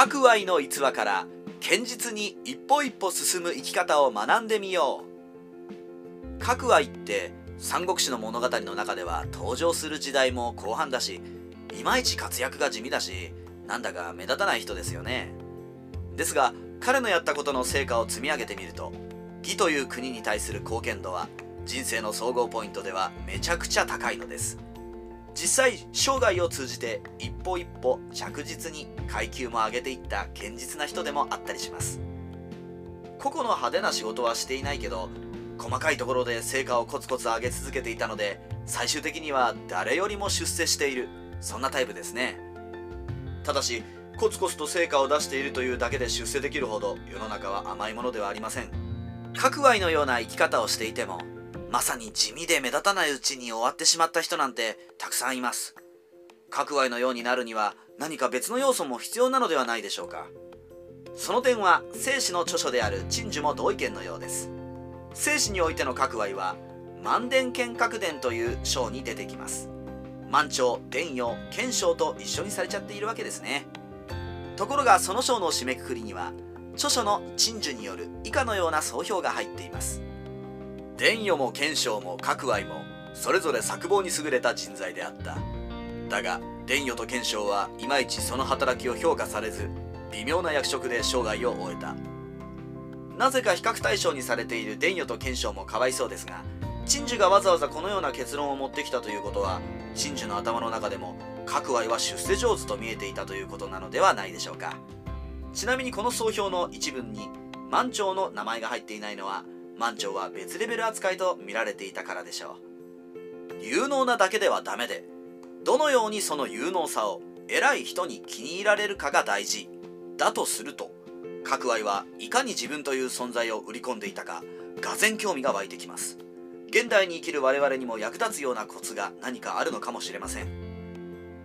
各愛の逸話から堅実に一歩一歩進む生き方を学んでみよう。各愛って三国志の物語の中では登場する時代も後半だしいまいち活躍が地味だしなんだか目立たない人ですよね。ですが彼のやったことの成果を積み上げてみると義という国に対する貢献度は人生の総合ポイントではめちゃくちゃ高いのです。実際生涯を通じて一歩一歩着実に階級も上げていった堅実な人でもあったりします。個々の派手な仕事はしていないけど細かいところで成果をコツコツ上げ続けていたので最終的には誰よりも出世しているそんなタイプですね。ただしコツコツと成果を出しているというだけで出世できるほど世の中は甘いものではありません。各愛のような生き方をしていてもまさに地味で目立たないうちに終わってしまった人なんてたくさんいます。各愛のようになるには何か別の要素も必要なのではないでしょうか。その点は生死の著書である陳樹も同意見のようです。生死においての各愛は万伝剣閣伝という章に出てきます。満潮伝与賢章と一緒にされちゃっているわけですね。ところがその章の締めくくりには著書の陳樹による以下のような総評が入っています。伝与も賢章も各愛もそれぞれ作望に優れた人材であった。だが伝与と賢章はいまいちその働きを評価されず微妙な役職で生涯を終えた。なぜか比較対象にされている伝与と賢章もかわいそうですが陳樹がわざわざこのような結論を持ってきたということは陳樹の頭の中でも各愛は出世上手と見えていたということなのではないでしょうか。ちなみにこの総評の一文に満潮の名前が入っていないのは満潮は別レベル扱いと見られていたからでしょう。有能なだけではダメでどのようにその有能さを偉い人に気に入られるかが大事だとすると各愛はいかに自分という存在を売り込んでいたかがぜ興味が湧いてきます。現代に生きる我々にも役立つようなコツが何かあるのかもしれません。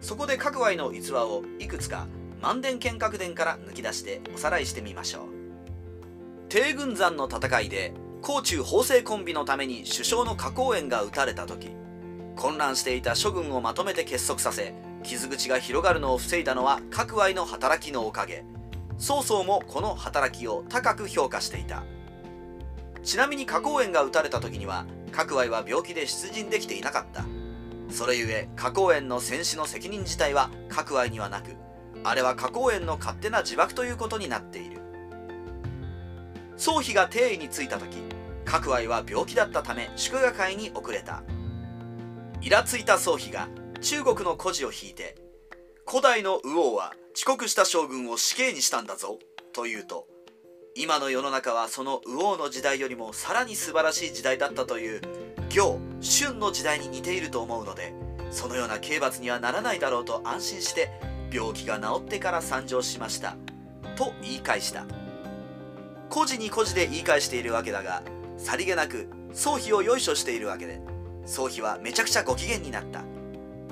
そこで各愛の逸話をいくつか万伝剣閣伝から抜き出しておさらいしてみましょう。帝軍山の戦いで甲中法政コンビのために首相の加工園が撃たれた時混乱していた諸軍をまとめて結束させ傷口が広がるのを防いだのは各愛の働きのおかげ。曹操もこの働きを高く評価していた。ちなみに加工園が撃たれた時には各愛は病気で出陣できていなかった。それゆえ加工園の戦死の責任自体は各愛にはなくあれは加工園の勝手な自爆ということになっている。宗妃が帝位に就いた時各愛は病気だったため祝賀会に遅れた。イラついた宗妃が中国の故事を引いて古代の右王は遅刻した将軍を死刑にしたんだぞと言うと今の世の中はその右王の時代よりもさらに素晴らしい時代だったという行春の時代に似ていると思うのでそのような刑罰にはならないだろうと安心して病気が治ってから参上しましたと言い返した。故事に故事で言い返しているわけだがさりげなく宗妃をよいしょしているわけで宗妃はめちゃくちゃご機嫌になった。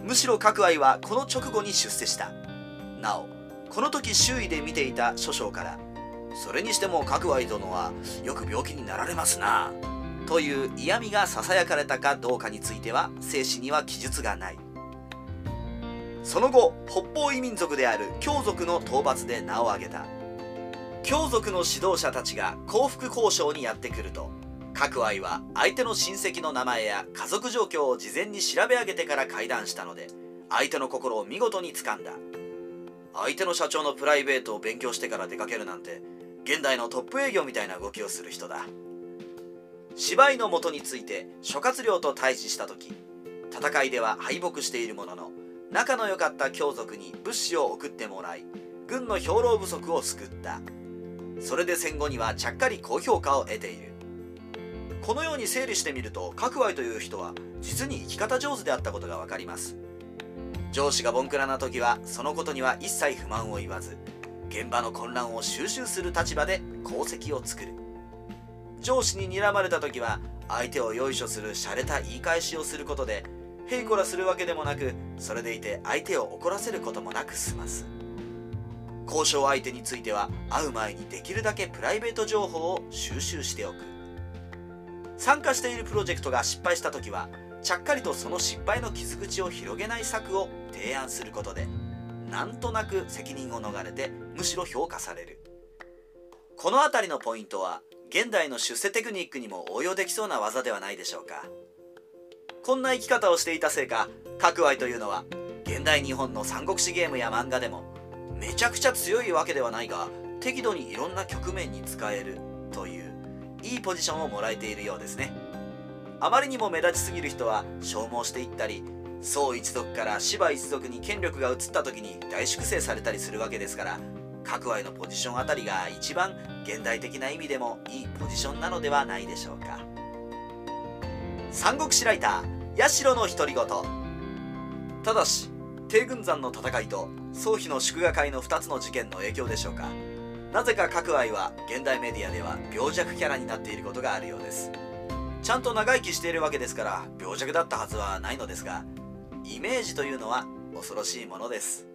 むしろ各愛はこの直後に出世した。なおこの時周囲で見ていた諸将からそれにしても各愛殿はよく病気になられますなという嫌味がささやかれたかどうかについては生死には記述がない。その後北方異民族である羌族の討伐で名を挙げた。羌族の指導者たちが幸福交渉にやってくると。各愛は相手の親戚の名前や家族状況を事前に調べ上げてから会談したので相手の心を見事に掴んだ。相手の社長のプライベートを勉強してから出かけるなんて現代のトップ営業みたいな動きをする人だ。芝居の元について諸葛亮と対峙した時戦いでは敗北しているものの仲の良かった羌族に物資を送ってもらい軍の兵糧不足を救った。それで戦後にはちゃっかり高評価を得ている。このように整理してみると各愛という人は実に生き方上手であったことが分かります。上司がボンクラな時はそのことには一切不満を言わず現場の混乱を収集する立場で功績を作る。上司に睨まれた時は相手をよいしょする洒落た言い返しをすることでへいこらするわけでもなくそれでいて相手を怒らせることもなく済ます。交渉相手については会う前にできるだけプライベート情報を収集しておく。参加しているプロジェクトが失敗した時はちゃっかりとその失敗の傷口を広げない策を提案することでなんとなく責任を逃れてむしろ評価される。この辺りのポイントは現代の出世テクニックにも応用できそうな技ではないでしょうか。こんな生き方をしていたせいか各愛というのは現代日本の三国志ゲームや漫画でもめちゃくちゃ強いわけではないが適度にいろんな局面に使えるといういいポジションをもらえているようですね。あまりにも目立ちすぎる人は消耗していったり宋一族から芝一族に権力が移った時に大粛清されたりするわけですから各愛のポジションあたりが一番現代的な意味でもいいポジションなのではないでしょうか。三国志ライター八代の独り言。ただし帝軍山の戦いと宗妃の祝賀会の2つの事件の影響でしょうか。なぜか各愛は現代メディアでは病弱キャラになっていることがあるようです。ちゃんと長生きしているわけですから病弱だったはずはないのですがイメージというのは恐ろしいものです。